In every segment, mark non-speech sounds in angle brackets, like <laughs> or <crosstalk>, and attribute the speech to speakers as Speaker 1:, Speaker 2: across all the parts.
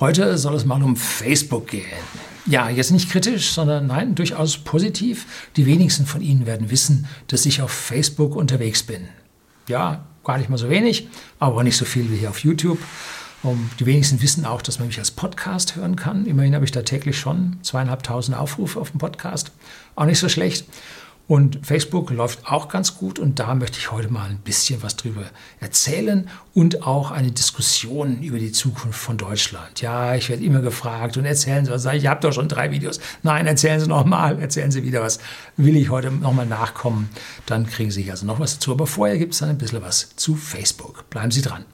Speaker 1: Heute soll es mal um Facebook gehen. Ja, jetzt nicht kritisch, sondern nein, durchaus positiv. Die wenigsten von Ihnen werden wissen, dass ich auf Facebook unterwegs bin. Ja, gar nicht mal so wenig, aber nicht so viel wie hier auf YouTube. Um, die wenigsten wissen auch, dass man mich als Podcast hören kann. Immerhin habe ich da täglich schon zweieinhalbtausend Aufrufe auf dem Podcast. Auch nicht so schlecht. Und Facebook läuft auch ganz gut und da möchte ich heute mal ein bisschen was drüber erzählen und auch eine Diskussion über die Zukunft von Deutschland. Ja, ich werde immer gefragt und erzählen Sie was. Ich habe doch schon drei Videos. Nein, erzählen Sie nochmal, erzählen Sie wieder was. Will ich heute nochmal nachkommen, dann kriegen Sie also noch was dazu. Aber vorher gibt es dann ein bisschen was zu Facebook. Bleiben Sie dran.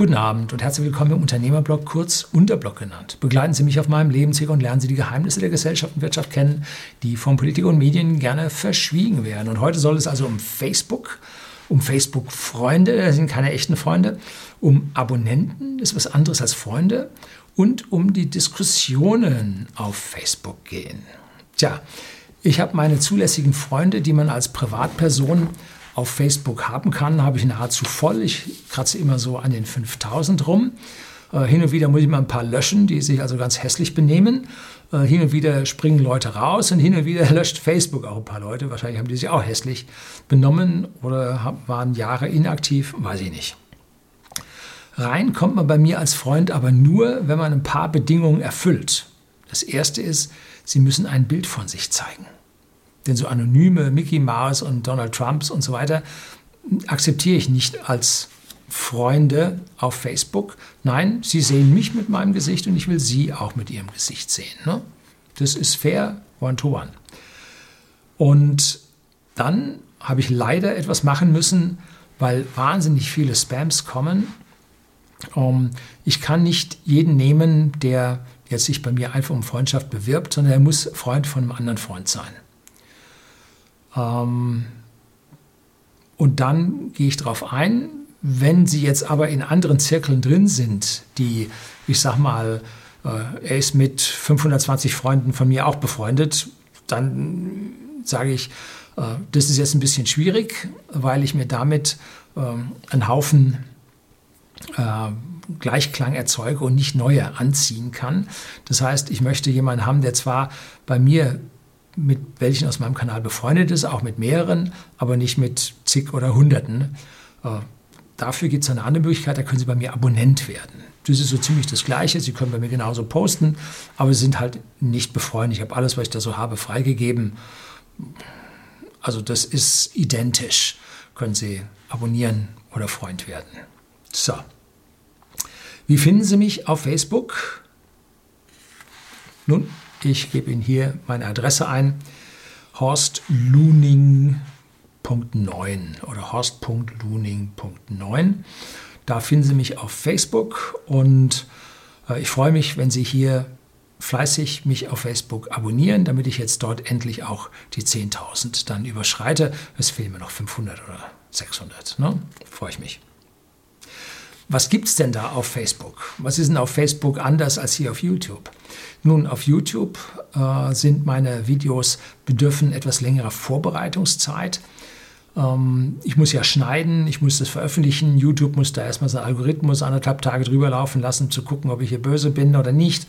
Speaker 1: Guten Abend und herzlich willkommen im Unternehmerblog, kurz Unterblog genannt. Begleiten Sie mich auf meinem Lebensweg und lernen Sie die Geheimnisse der Gesellschaft und Wirtschaft kennen, die von Politik und Medien gerne verschwiegen werden. Und heute soll es also um Facebook, um Facebook-Freunde, das sind keine echten Freunde, um Abonnenten, das ist was anderes als Freunde, und um die Diskussionen auf Facebook gehen. Tja, ich habe meine zulässigen Freunde, die man als Privatperson auf Facebook haben kann, habe ich nahezu voll. Ich kratze immer so an den 5000 rum. Äh, hin und wieder muss ich mal ein paar löschen, die sich also ganz hässlich benehmen. Äh, hin und wieder springen Leute raus und hin und wieder <laughs> löscht Facebook auch ein paar Leute. Wahrscheinlich haben die sich auch hässlich benommen oder waren Jahre inaktiv, weiß ich nicht. Rein kommt man bei mir als Freund aber nur, wenn man ein paar Bedingungen erfüllt. Das erste ist, Sie müssen ein Bild von sich zeigen. Denn so anonyme Mickey Mouse und Donald Trumps und so weiter akzeptiere ich nicht als Freunde auf Facebook. Nein, sie sehen mich mit meinem Gesicht und ich will sie auch mit ihrem Gesicht sehen. Ne? Das ist fair, one to one. Und dann habe ich leider etwas machen müssen, weil wahnsinnig viele Spams kommen. Um, ähm, ich kann nicht jeden nehmen, der jetzt sich bei mir einfach um Freundschaft bewirbt, sondern er muss Freund von einem anderen Freund sein. Ähm, und dann gehe ich darauf ein, wenn Sie jetzt aber in anderen Zirkeln drin sind, die, ich sag mal, äh, er ist mit 520 Freunden von mir auch befreundet, dann sage ich, äh, das ist jetzt ein bisschen schwierig, weil ich mir damit äh, einen Haufen äh, Gleichklang erzeuge und nicht neue anziehen kann. Das heißt, ich möchte jemanden haben, der zwar bei mir mit welchen aus meinem Kanal befreundet ist, auch mit mehreren, aber nicht mit zig oder hunderten. Äh, dafür gibt es eine andere Möglichkeit, da können Sie bei mir Abonnent werden. Das ist so ziemlich das Gleiche. Sie können bei mir genauso posten, aber Sie sind halt nicht befreundet. Ich habe alles, was ich da so habe, freigegeben. Also das ist identisch. Können Sie abonnieren oder Freund werden. So. Wie finden Sie mich auf Facebook? Nun, ich gebe Ihnen hier meine Adresse ein. horstluning.9 oder horst.luning.9. Da finden Sie mich auf Facebook und äh, ich freue mich, wenn Sie hier fleißig mich auf Facebook abonnieren, damit ich jetzt dort endlich auch die 10.000 dann überschreite. Es fehlen mir noch 500 oder 600. Ne? Freue ich mich. Was gibt es denn da auf Facebook? Was ist denn auf Facebook anders als hier auf YouTube? Nun, auf YouTube äh, sind meine Videos bedürfen etwas längerer Vorbereitungszeit. Ähm, ich muss ja schneiden, ich muss das veröffentlichen. YouTube muss da erstmal seinen Algorithmus anderthalb Tage drüber laufen lassen, um zu gucken, ob ich hier böse bin oder nicht.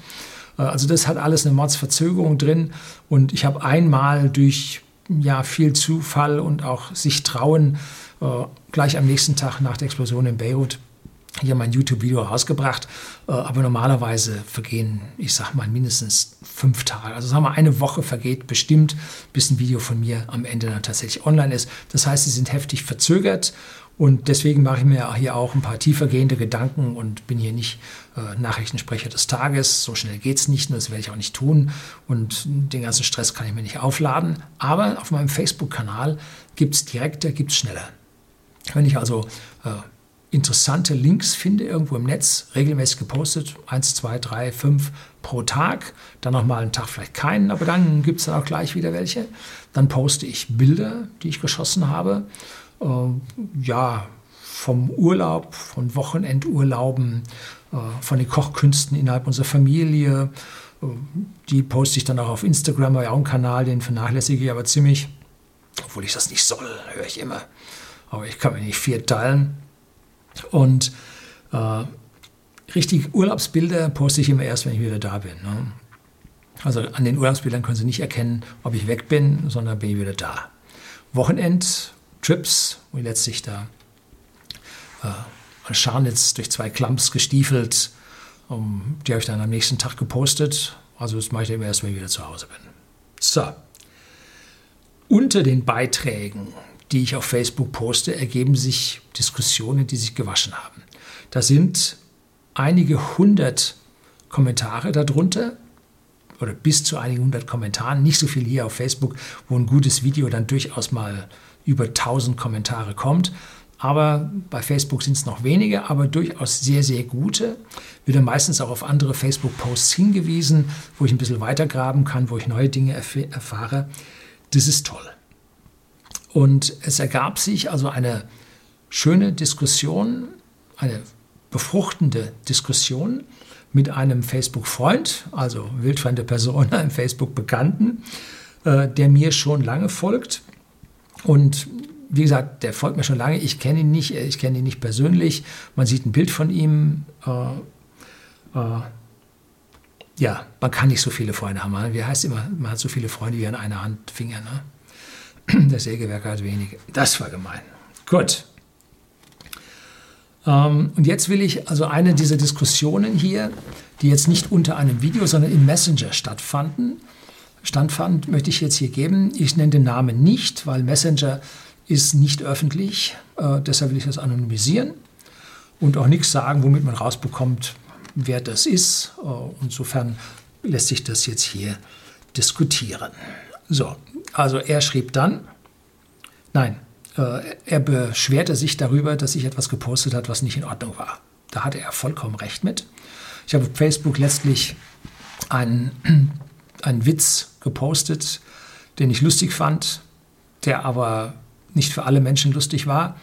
Speaker 1: Äh, also das hat alles eine Mordsverzögerung drin. Und ich habe einmal durch ja, viel Zufall und auch sich trauen, äh, gleich am nächsten Tag nach der Explosion in Beirut hier mein YouTube-Video rausgebracht. Äh, aber normalerweise vergehen, ich sag mal, mindestens fünf Tage. Also sagen wir, eine Woche vergeht bestimmt, bis ein Video von mir am Ende dann tatsächlich online ist. Das heißt, sie sind heftig verzögert. Und deswegen mache ich mir hier auch ein paar tiefergehende Gedanken und bin hier nicht äh, Nachrichtensprecher des Tages. So schnell geht es nicht und das werde ich auch nicht tun. Und den ganzen Stress kann ich mir nicht aufladen. Aber auf meinem Facebook-Kanal gibt es direkter, gibt es schneller. Wenn ich also äh, interessante Links finde irgendwo im Netz, regelmäßig gepostet, 1, 2, 3, 5 pro Tag, dann nochmal einen Tag vielleicht keinen, aber dann gibt es dann auch gleich wieder welche. Dann poste ich Bilder, die ich geschossen habe, äh, ja, vom Urlaub, von Wochenendurlauben, äh, von den Kochkünsten innerhalb unserer Familie. Äh, die poste ich dann auch auf Instagram, ja auch einen Kanal, den vernachlässige ich aber ziemlich, obwohl ich das nicht soll, höre ich immer. aber ich kann mir nicht vier teilen. Und äh, richtig Urlaubsbilder poste ich immer erst, wenn ich wieder da bin. Ne? Also an den Urlaubsbildern können Sie nicht erkennen, ob ich weg bin, sondern bin ich wieder da. Wochenend-Trips, wo ich letztlich da äh, Scharnitz durch zwei Klamps gestiefelt, um, die habe ich dann am nächsten Tag gepostet. Also das mache ich immer erst, wenn ich wieder zu Hause bin. So. Unter den Beiträgen, die ich auf Facebook poste, ergeben sich Diskussionen, die sich gewaschen haben. Da sind einige hundert Kommentare darunter oder bis zu einigen hundert Kommentaren. Nicht so viel hier auf Facebook, wo ein gutes Video dann durchaus mal über 1000 Kommentare kommt. Aber bei Facebook sind es noch wenige, aber durchaus sehr, sehr gute. Wird dann meistens auch auf andere Facebook-Posts hingewiesen, wo ich ein bisschen weitergraben kann, wo ich neue Dinge erf erfahre. Das ist toll. Und es ergab sich also eine schöne Diskussion, eine befruchtende Diskussion mit einem Facebook-Freund, also wildfremde Person, <laughs> einem Facebook-Bekannten, äh, der mir schon lange folgt. Und wie gesagt, der folgt mir schon lange. Ich kenne ihn nicht, ich kenne ihn nicht persönlich. Man sieht ein Bild von ihm. Äh, äh, ja, man kann nicht so viele Freunde haben. Wie heißt immer, man hat so viele Freunde wie an einer Hand Finger. Ne? <clears throat> Der Sägewerker hat wenige. Das war gemein. Gut. Ähm, und jetzt will ich also eine dieser Diskussionen hier, die jetzt nicht unter einem Video, sondern im Messenger stattfanden, standfand, möchte ich jetzt hier geben. Ich nenne den Namen nicht, weil Messenger ist nicht öffentlich. Äh, deshalb will ich das anonymisieren und auch nichts sagen, womit man rausbekommt, wer das ist. Äh, insofern lässt sich das jetzt hier diskutieren. So, also er schrieb dann, nein, äh, er beschwerte sich darüber, dass ich etwas gepostet hat, was nicht in Ordnung war. Da hatte er vollkommen recht mit. Ich habe auf Facebook letztlich einen, <clears throat> einen Witz gepostet, den ich lustig fand, der aber nicht für alle Menschen lustig war.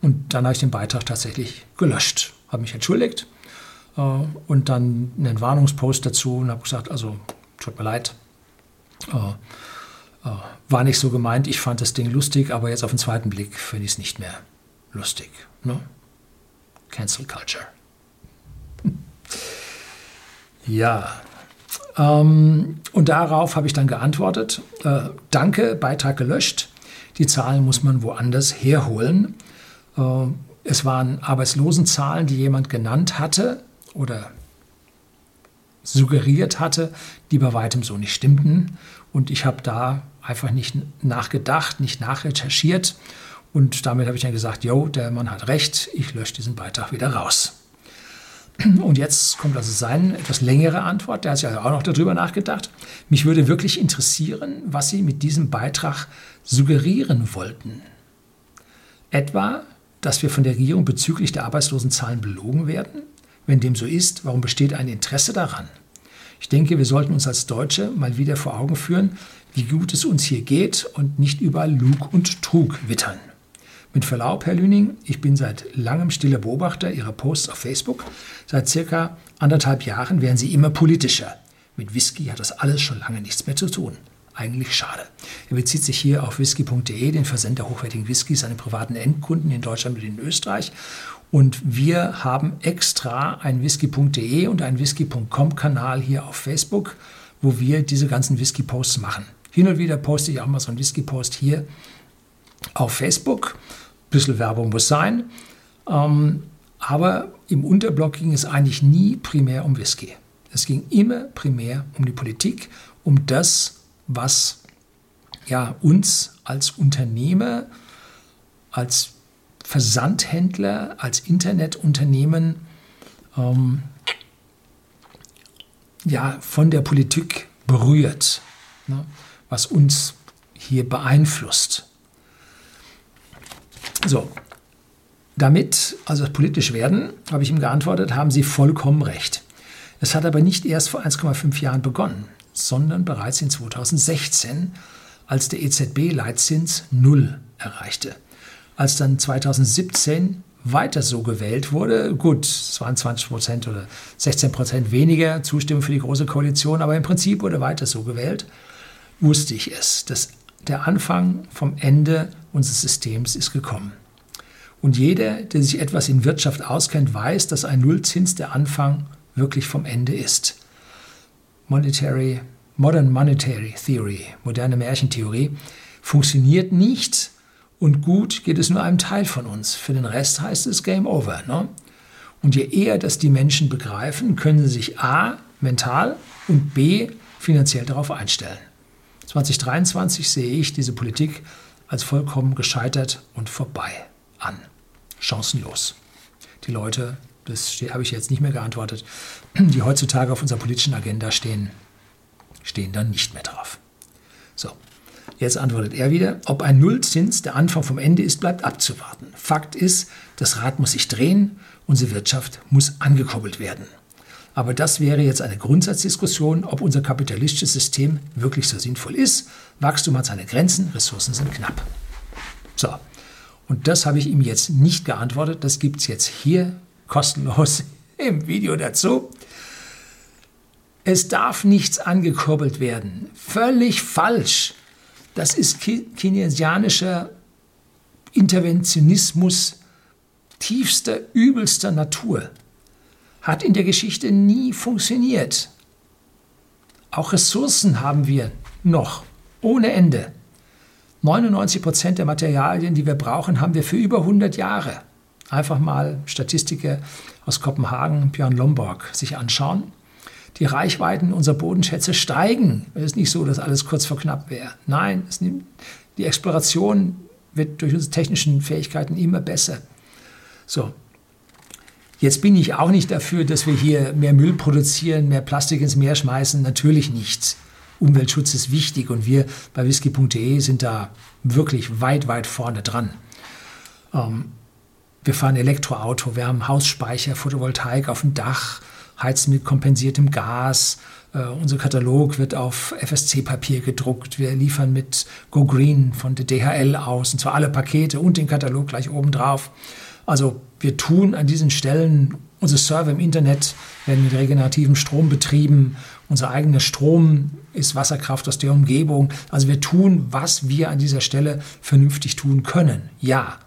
Speaker 1: Und dann habe ich den Beitrag tatsächlich gelöscht, habe mich entschuldigt äh, und dann einen Warnungspost dazu und habe gesagt, also tut mir leid, äh, war nicht so gemeint, ich fand das Ding lustig, aber jetzt auf den zweiten Blick finde ich es nicht mehr lustig. Ne? Cancel Culture. <laughs> ja. Ähm, und darauf habe ich dann geantwortet, äh, danke, Beitrag gelöscht. Die Zahlen muss man woanders herholen. Äh, es waren Arbeitslosenzahlen, die jemand genannt hatte oder suggeriert hatte, die bei weitem so nicht stimmten. Und ich habe da einfach nicht nachgedacht, nicht nachrecherchiert. Und damit habe ich dann gesagt, jo, der Mann hat recht, ich lösche diesen Beitrag wieder raus. <clears throat> Und jetzt kommt also seine etwas längere Antwort. Der hat ja auch noch darüber nachgedacht. Mich würde wirklich interessieren, was Sie mit diesem Beitrag suggerieren wollten. Etwa, dass wir von der Regierung bezüglich der Arbeitslosenzahlen belogen werden? Wenn dem so ist, warum besteht ein Interesse daran? Ich denke, wir sollten uns als Deutsche mal wieder vor Augen führen, wie gut es uns hier geht und nicht überall Lug und Trug wittern. Mit Verlaub, Herr Lüning, ich bin seit langem stiller Beobachter Ihrer Posts auf Facebook. Seit circa anderthalb Jahren werden Sie immer politischer. Mit Whisky hat das alles schon lange nichts mehr zu tun. Eigentlich schade. Er bezieht sich hier auf whisky.de, den Versender hochwertigen Whiskys an privaten Endkunden in Deutschland und in Österreich. Und wir haben extra ein whisky.de und ein whisky.com Kanal hier auf Facebook, wo wir diese ganzen Whisky-Posts machen. Hin und wieder poste ich auch mal so einen Whisky-Post hier auf Facebook. Ein bisschen Werbung muss sein. Ähm, aber im Unterblock ging es eigentlich nie primär um Whisky. Es ging immer primär um die Politik, um das, was ja, uns als Unternehmer, als Versandhändler, als Internetunternehmen ähm, ja, von der Politik berührt, ne, was uns hier beeinflusst. So, damit, also politisch werden, habe ich ihm geantwortet, haben Sie vollkommen recht. Es hat aber nicht erst vor 1,5 Jahren begonnen, sondern bereits in 2016, als der EZB-Leitzins Null erreichte. Als dann 2017 weiter so gewählt wurde, gut, es waren 20 Prozent oder 16 Prozent weniger Zustimmung für die Große Koalition, aber im Prinzip wurde weiter so gewählt, wusste ich es, dass der Anfang vom Ende unseres Systems ist gekommen. Und jeder, der sich etwas in Wirtschaft auskennt, weiß, dass ein Nullzins der Anfang wirklich vom Ende ist. Monetary, Modern Monetary Theory, moderne Märchentheorie, funktioniert nicht und gut geht es nur einem Teil von uns. Für den Rest heißt es Game Over. Ne? Und je eher das die Menschen begreifen, können sie sich A mental und B finanziell darauf einstellen. 2023 sehe ich diese Politik als vollkommen gescheitert und vorbei an. Chancenlos. Die Leute, das habe ich jetzt nicht mehr geantwortet, die heutzutage auf unserer politischen Agenda stehen, stehen dann nicht mehr drauf. So, jetzt antwortet er wieder, ob ein Nullzins der Anfang vom Ende ist, bleibt abzuwarten. Fakt ist, das Rad muss sich drehen, unsere Wirtschaft muss angekurbelt werden. Aber das wäre jetzt eine Grundsatzdiskussion, ob unser kapitalistisches System wirklich so sinnvoll ist. Wachstum hat seine Grenzen, Ressourcen sind knapp. So, und das habe ich ihm jetzt nicht geantwortet. Das gibt es jetzt hier kostenlos <laughs> im Video dazu. Es darf nichts angekurbelt werden. Völlig falsch. Das ist keynesianischer Interventionismus tiefster, übelster Natur hat in der Geschichte nie funktioniert. Auch Ressourcen haben wir noch ohne Ende. 99 Prozent der Materialien, die wir brauchen, haben wir für über 100 Jahre. Einfach mal Statistiker aus Kopenhagen, Björn Lomborg, sich anschauen. Die Reichweiten unserer Bodenschätze steigen. Es ist nicht so, dass alles kurz vor knapp wäre. Nein, nimmt, die Exploration wird durch unsere technischen Fähigkeiten immer besser. So, Jetzt bin ich auch nicht dafür, dass wir hier mehr Müll produzieren, mehr Plastik ins Meer schmeißen. Natürlich nicht. Umweltschutz ist wichtig und wir bei whisky.de sind da wirklich weit, weit vorne dran. Ähm, wir fahren Elektroauto, wir haben Hausspeicher, Photovoltaik auf dem Dach, heizen mit kompensiertem Gas. Äh, unser Katalog wird auf FSC-Papier gedruckt. Wir liefern mit Go Green von der DHL aus, und zwar alle Pakete und den Katalog gleich oben drauf. Also wir tun an diesen Stellen, unsere Server im Internet werden mit regenerativem Strom betrieben, unser eigener Strom ist Wasserkraft aus der Umgebung. Also wir tun, was wir an dieser Stelle vernünftig tun können. Ja.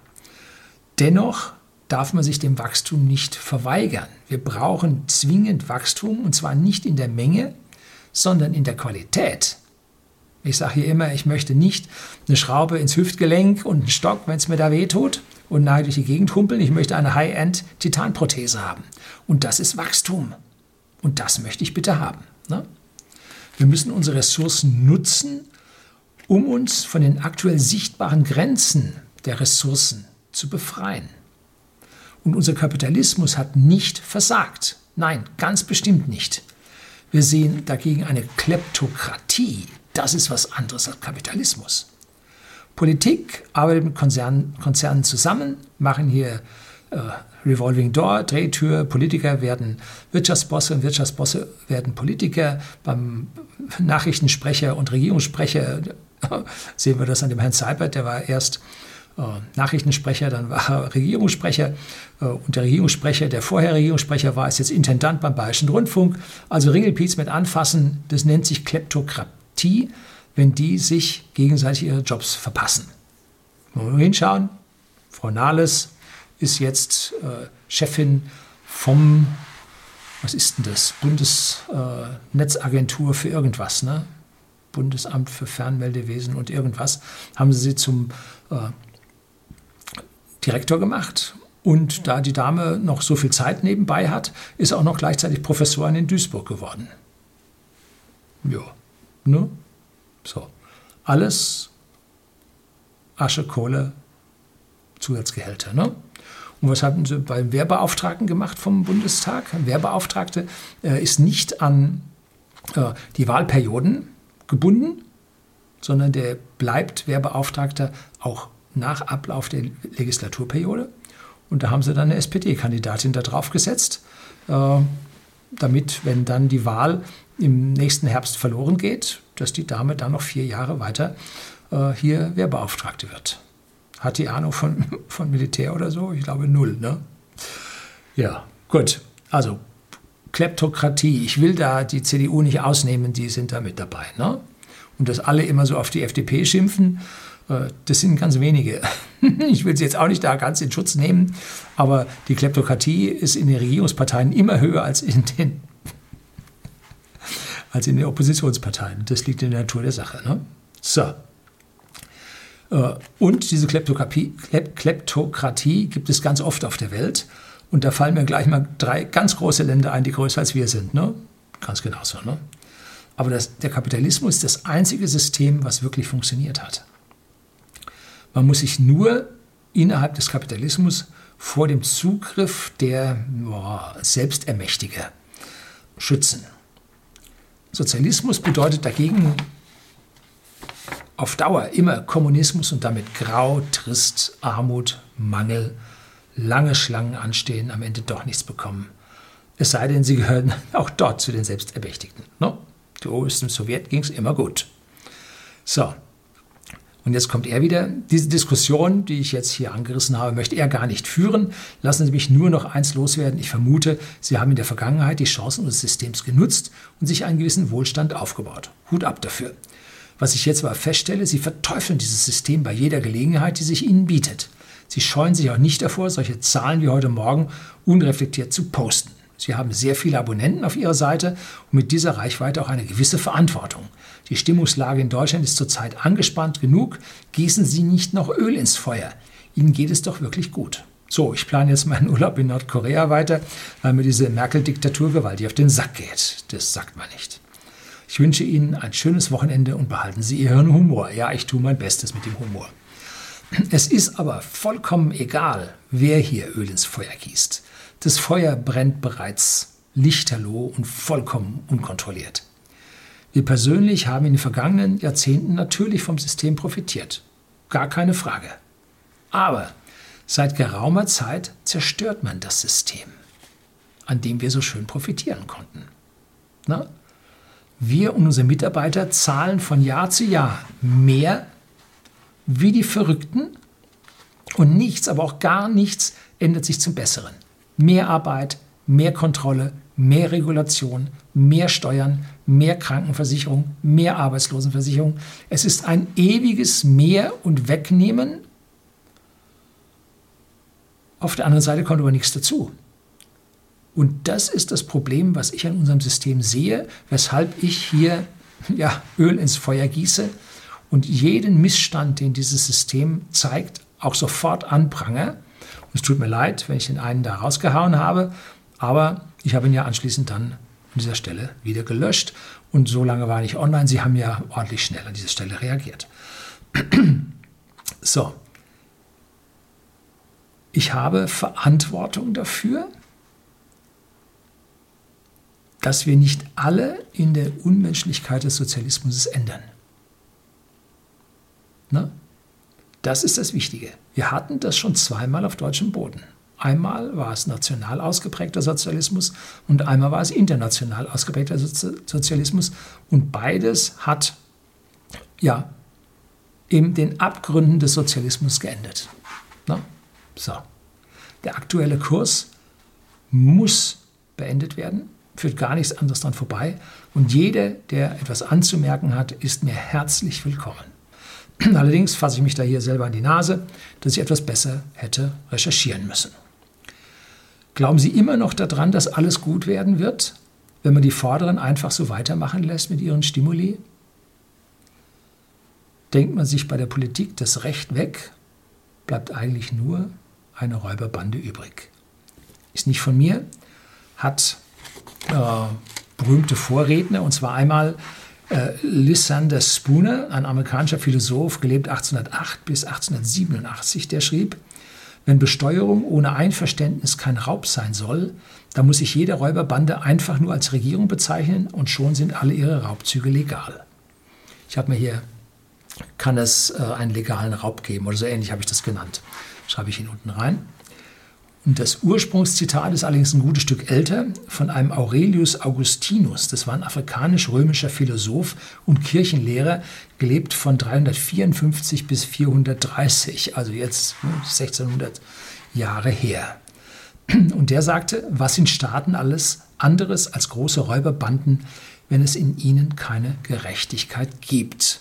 Speaker 1: Dennoch darf man sich dem Wachstum nicht verweigern. Wir brauchen zwingend Wachstum und zwar nicht in der Menge, sondern in der Qualität. Ich sage hier immer, ich möchte nicht eine Schraube ins Hüftgelenk und einen Stock, wenn es mir da weh tut und nahe durch die Gegend humpeln. Ich möchte eine High-End-Titanprothese haben. Und das ist Wachstum. Und das möchte ich bitte haben. Ne? Wir müssen unsere Ressourcen nutzen, um uns von den aktuell sichtbaren Grenzen der Ressourcen zu befreien. Und unser Kapitalismus hat nicht versagt. Nein, ganz bestimmt nicht. Wir sehen dagegen eine Kleptokratie. Das ist was anderes als Kapitalismus. Politik arbeitet mit Konzernen, Konzernen zusammen, machen hier äh, Revolving Door, Drehtür, Politiker werden Wirtschaftsbosse und Wirtschaftsbosse werden Politiker. Beim Nachrichtensprecher und Regierungssprecher <laughs> sehen wir das an dem Herrn Seibert, der war erst Nachrichtensprecher, dann war er Regierungssprecher äh, und der Regierungssprecher, der vorher Regierungssprecher war, ist jetzt Intendant beim Bayerischen Rundfunk. Also Ringelpiez mit anfassen, das nennt sich Kleptokratie wenn die sich gegenseitig ihre Jobs verpassen. Mal hinschauen. Frau Nahles ist jetzt äh, Chefin vom, was ist denn das, Bundesnetzagentur äh, für irgendwas, ne? Bundesamt für Fernmeldewesen und irgendwas, haben sie sie zum äh, Direktor gemacht. Und da die Dame noch so viel Zeit nebenbei hat, ist auch noch gleichzeitig Professorin in Duisburg geworden. Ja, ne? So, alles Asche, Kohle, Zusatzgehälter. Ne? Und was haben sie beim Wehrbeauftragten gemacht vom Bundestag? Ein Wehrbeauftragte äh, ist nicht an äh, die Wahlperioden gebunden, sondern der bleibt Wehrbeauftragter auch nach Ablauf der Legislaturperiode. Und da haben sie dann eine SPD-Kandidatin da drauf gesetzt, äh, damit, wenn dann die Wahl im nächsten Herbst verloren geht, dass die Dame dann noch vier Jahre weiter äh, hier Wehrbeauftragte wird. Hat die Ahnung von, <laughs> von Militär oder so? Ich glaube null. Ne? Ja, gut. Also Kleptokratie. Ich will da die CDU nicht ausnehmen, die sind da mit dabei. Ne? Und dass alle immer so auf die FDP schimpfen, äh, das sind ganz wenige. <laughs> Ich will sie jetzt auch nicht da ganz in Schutz nehmen, aber die Kleptokratie ist in den Regierungsparteien immer höher als in den, <laughs> als in den Oppositionsparteien. Das liegt in der Natur der Sache. Ne? So. Äh, und diese Kleptokratie, gibt es ganz oft auf der Welt. Und da fallen mir gleich mal drei ganz große Länder ein, die größer als wir sind. Ne? Ganz genauso. Ne? Aber das, der Kapitalismus ist das einzige System, was wirklich funktioniert hat. Man muss sich nur innerhalb des Kapitalismus vor dem Zugriff der boah, Selbstermächtiger schützen. Sozialismus bedeutet dagegen auf Dauer immer Kommunismus und damit Grau, Trist, Armut, Mangel, lange Schlangen anstehen, am Ende doch nichts bekommen. Es sei denn, sie gehören <laughs> auch dort zu den Selbstermächtigten. No? Ist im Sowjet ging es immer gut. So, und jetzt kommt er wieder. Diese Diskussion, die ich jetzt hier angerissen habe, möchte er gar nicht führen. Lassen Sie mich nur noch eins loswerden. Ich vermute, Sie haben in der Vergangenheit die Chancen unseres Systems genutzt und sich einen gewissen Wohlstand aufgebaut. Hut ab dafür. Was ich jetzt aber feststelle, Sie verteufeln dieses System bei jeder Gelegenheit, die sich Ihnen bietet. Sie scheuen sich auch nicht davor, solche Zahlen wie heute Morgen unreflektiert zu posten. Sie haben sehr viele Abonnenten auf Ihrer Seite und mit dieser Reichweite auch eine gewisse Verantwortung. Die Stimmungslage in Deutschland ist zurzeit angespannt genug. Gießen Sie nicht noch Öl ins Feuer. Ihnen geht es doch wirklich gut. So, ich plane jetzt meinen <laughs> Urlaub in Nordkorea weiter, weil mir diese Merkel-Diktatur gewaltig auf den Sack geht. Das sagt man nicht. Ich wünsche Ihnen ein schönes Wochenende und behalten Sie Ihren Humor. Ja, ich tue mein Bestes mit dem Humor. Es ist aber vollkommen egal, wer hier Öl ins Feuer gießt. Das Feuer brennt bereits lichterloh und vollkommen unkontrolliert. Wir persönlich haben in den vergangenen Jahrzehnten natürlich vom System profitiert. Gar keine Frage. Aber seit geraumer Zeit zerstört man das System, an dem wir so schön profitieren konnten. Na? Wir und unsere Mitarbeiter zahlen von Jahr zu Jahr mehr wie die Verrückten und nichts, aber auch gar nichts ändert sich zum Besseren. Mehr Arbeit, mehr Kontrolle, mehr Regulation, mehr Steuern, mehr Krankenversicherung, mehr Arbeitslosenversicherung. Es ist ein ewiges Mehr und Wegnehmen. Auf der anderen Seite kommt aber nichts dazu. Und das ist das Problem, was ich an unserem System sehe, weshalb ich hier ja, Öl ins Feuer gieße und jeden Missstand, den dieses System zeigt, auch sofort anprange. Und es tut mir leid, wenn ich den einen da rausgehauen habe, aber ich habe ihn ja anschließend dann an dieser Stelle wieder gelöscht. Und so lange war ich online. Sie haben ja ordentlich schnell an dieser Stelle reagiert. <clears throat> so. Ich habe Verantwortung dafür, dass wir nicht alle in der Unmenschlichkeit des Sozialismus ändern. Na? Das ist das Wichtige. Wir hatten das schon zweimal auf deutschem Boden. Einmal war es national ausgeprägter Sozialismus und einmal war es international ausgeprägter Sozialismus. Und beides hat ja in den Abgründen des Sozialismus geendet. Na? So. Der aktuelle Kurs muss beendet werden, führt gar nichts anderes dran vorbei. Und jeder, der etwas anzumerken hat, ist mir herzlich willkommen. <clears throat> Allerdings fasse ich mich da hier selber an die Nase, dass ich etwas besser hätte recherchieren müssen. Glauben Sie immer noch daran, dass alles gut werden wird, wenn man die Vorderen einfach so weitermachen lässt mit ihren Stimuli? Denkt man sich bei der Politik das Recht weg, bleibt eigentlich nur eine Räuberbande übrig. Ist nicht von mir, hat äh, berühmte Vorredner, und zwar einmal äh, Lysander Spooner, ein amerikanischer Philosoph, gelebt 1808 bis 1887, der schrieb, wenn Besteuerung ohne Einverständnis kein Raub sein soll, dann muss sich jede Räuberbande einfach nur als Regierung bezeichnen und schon sind alle ihre Raubzüge legal. Ich habe mir hier, kann es äh, einen legalen Raub geben oder so ähnlich habe ich das genannt. Schreibe ich ihn unten rein. Und das Ursprungszitat ist allerdings ein gutes Stück älter, von einem Aurelius Augustinus. Das war ein afrikanisch-römischer Philosoph und Kirchenlehrer, gelebt von 354 bis 430, also jetzt 1600 Jahre her. Und der sagte, was in Staaten alles anderes als große Räuberbanden wenn es in ihnen keine Gerechtigkeit gibt.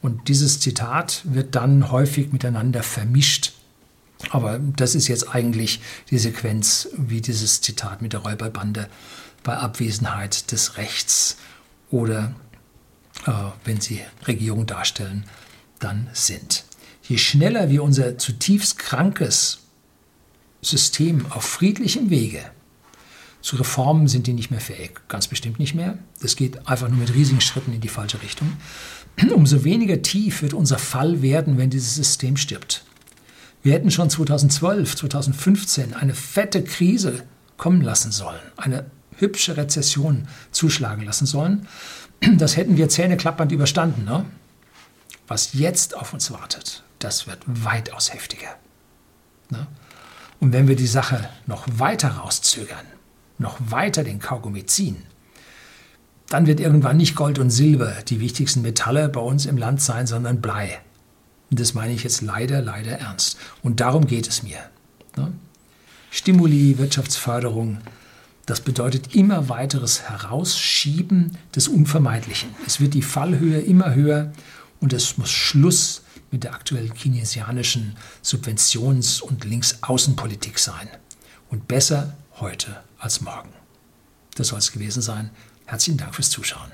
Speaker 1: Und dieses Zitat wird dann häufig miteinander vermischt. Aber das ist jetzt eigentlich die Sequenz, wie dieses Zitat mit der Räuberbande bei Abwesenheit des Rechts oder äh, wenn sie Regierung darstellen, dann sind. Je schneller wir unser zutiefst krankes System auf friedlichem Wege zu Reformen sind die nicht mehr fähig, ganz bestimmt nicht mehr. Das geht einfach nur mit riesigen Schritten in die falsche Richtung. <clears throat> Umso weniger tief wird unser Fall werden, wenn dieses System stirbt. Wir hätten schon 2012, 2015 eine fette Krise kommen lassen sollen, eine hübsche Rezession zuschlagen lassen sollen. Das hätten wir zähneklappernd überstanden. Ne? Was jetzt auf uns wartet, das wird weitaus heftiger. Ne? Und wenn wir die Sache noch weiter rauszögern, noch weiter den Kaugummi ziehen, dann wird irgendwann nicht Gold und Silber die wichtigsten Metalle bei uns im Land sein, sondern Blei. Und das meine ich jetzt leider, leider ernst. Und darum geht es mir. Ne? Stimuli, Wirtschaftsförderung, das bedeutet immer weiteres Herausschieben des Unvermeidlichen. Es wird die Fallhöhe immer höher und es muss Schluss mit der aktuellen keynesianischen Subventions- und Linksaußenpolitik sein. Und besser heute als morgen. Das soll es gewesen sein. Herzlichen Dank fürs Zuschauen.